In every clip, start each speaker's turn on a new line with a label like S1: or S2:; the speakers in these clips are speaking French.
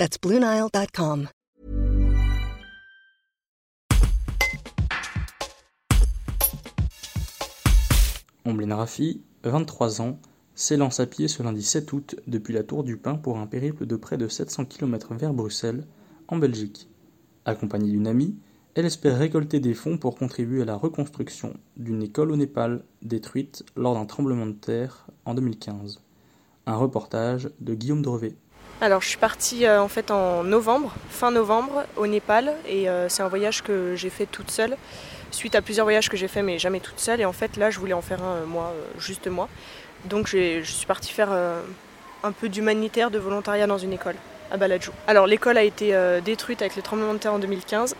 S1: That's BlueNile.com.
S2: Omblin Rafi, 23 ans, s'élance à pied ce lundi 7 août depuis la Tour du Pin pour un périple de près de 700 km vers Bruxelles, en Belgique. Accompagnée d'une amie, elle espère récolter des fonds pour contribuer à la reconstruction d'une école au Népal détruite lors d'un tremblement de terre en 2015. Un reportage de Guillaume Drevet.
S3: Alors je suis partie euh, en fait en novembre, fin novembre au Népal et euh, c'est un voyage que j'ai fait toute seule suite à plusieurs voyages que j'ai fait mais jamais toute seule et en fait là je voulais en faire un euh, moi juste moi. Donc je suis partie faire un peu d'humanitaire de volontariat dans une école à Baladjou. Alors l'école a été détruite avec les tremblements de terre en 2015.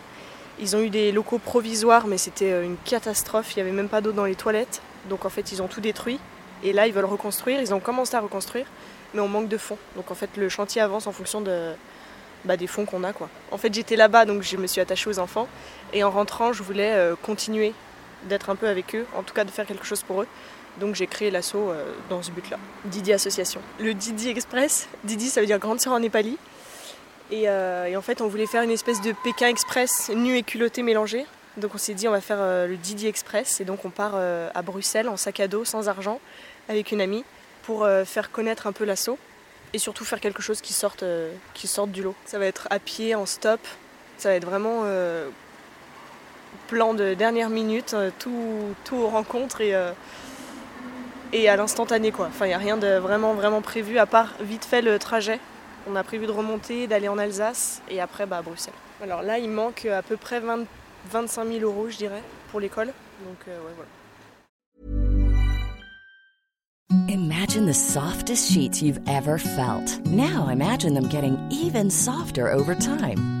S3: Ils ont eu des locaux provisoires mais c'était une catastrophe, il n'y avait même pas d'eau dans les toilettes. Donc en fait ils ont tout détruit et là ils veulent reconstruire, ils ont commencé à reconstruire mais on manque de fonds. Donc en fait, le chantier avance en fonction de, bah, des fonds qu'on a. Quoi. En fait, j'étais là-bas, donc je me suis attachée aux enfants. Et en rentrant, je voulais euh, continuer d'être un peu avec eux, en tout cas de faire quelque chose pour eux. Donc j'ai créé l'assaut euh, dans ce but-là. Didi Association. Le Didi Express, Didi ça veut dire grande sœur en népali. Et, euh, et, en fait, on voulait faire une espèce de Pékin Express nu et culotté mélangé. Donc on s'est dit on va faire le Didi Express et donc on part à Bruxelles en sac à dos sans argent avec une amie pour euh, faire connaître un peu l'assaut et surtout faire quelque chose qui sorte, euh, qui sorte du lot. Ça va être à pied, en stop, ça va être vraiment euh, plan de dernière minute, tout, tout aux rencontres et, et à l'instantané quoi. Enfin il n'y a rien de vraiment vraiment prévu à part vite fait le trajet. On a prévu de remonter, d'aller en Alsace et après bah, à Bruxelles. Alors là il manque à peu près 20, 25 000 euros je dirais pour l'école. Donc ouais voilà.
S4: Imagine the softest sheets you've ever felt. Now imagine them getting even softer over time.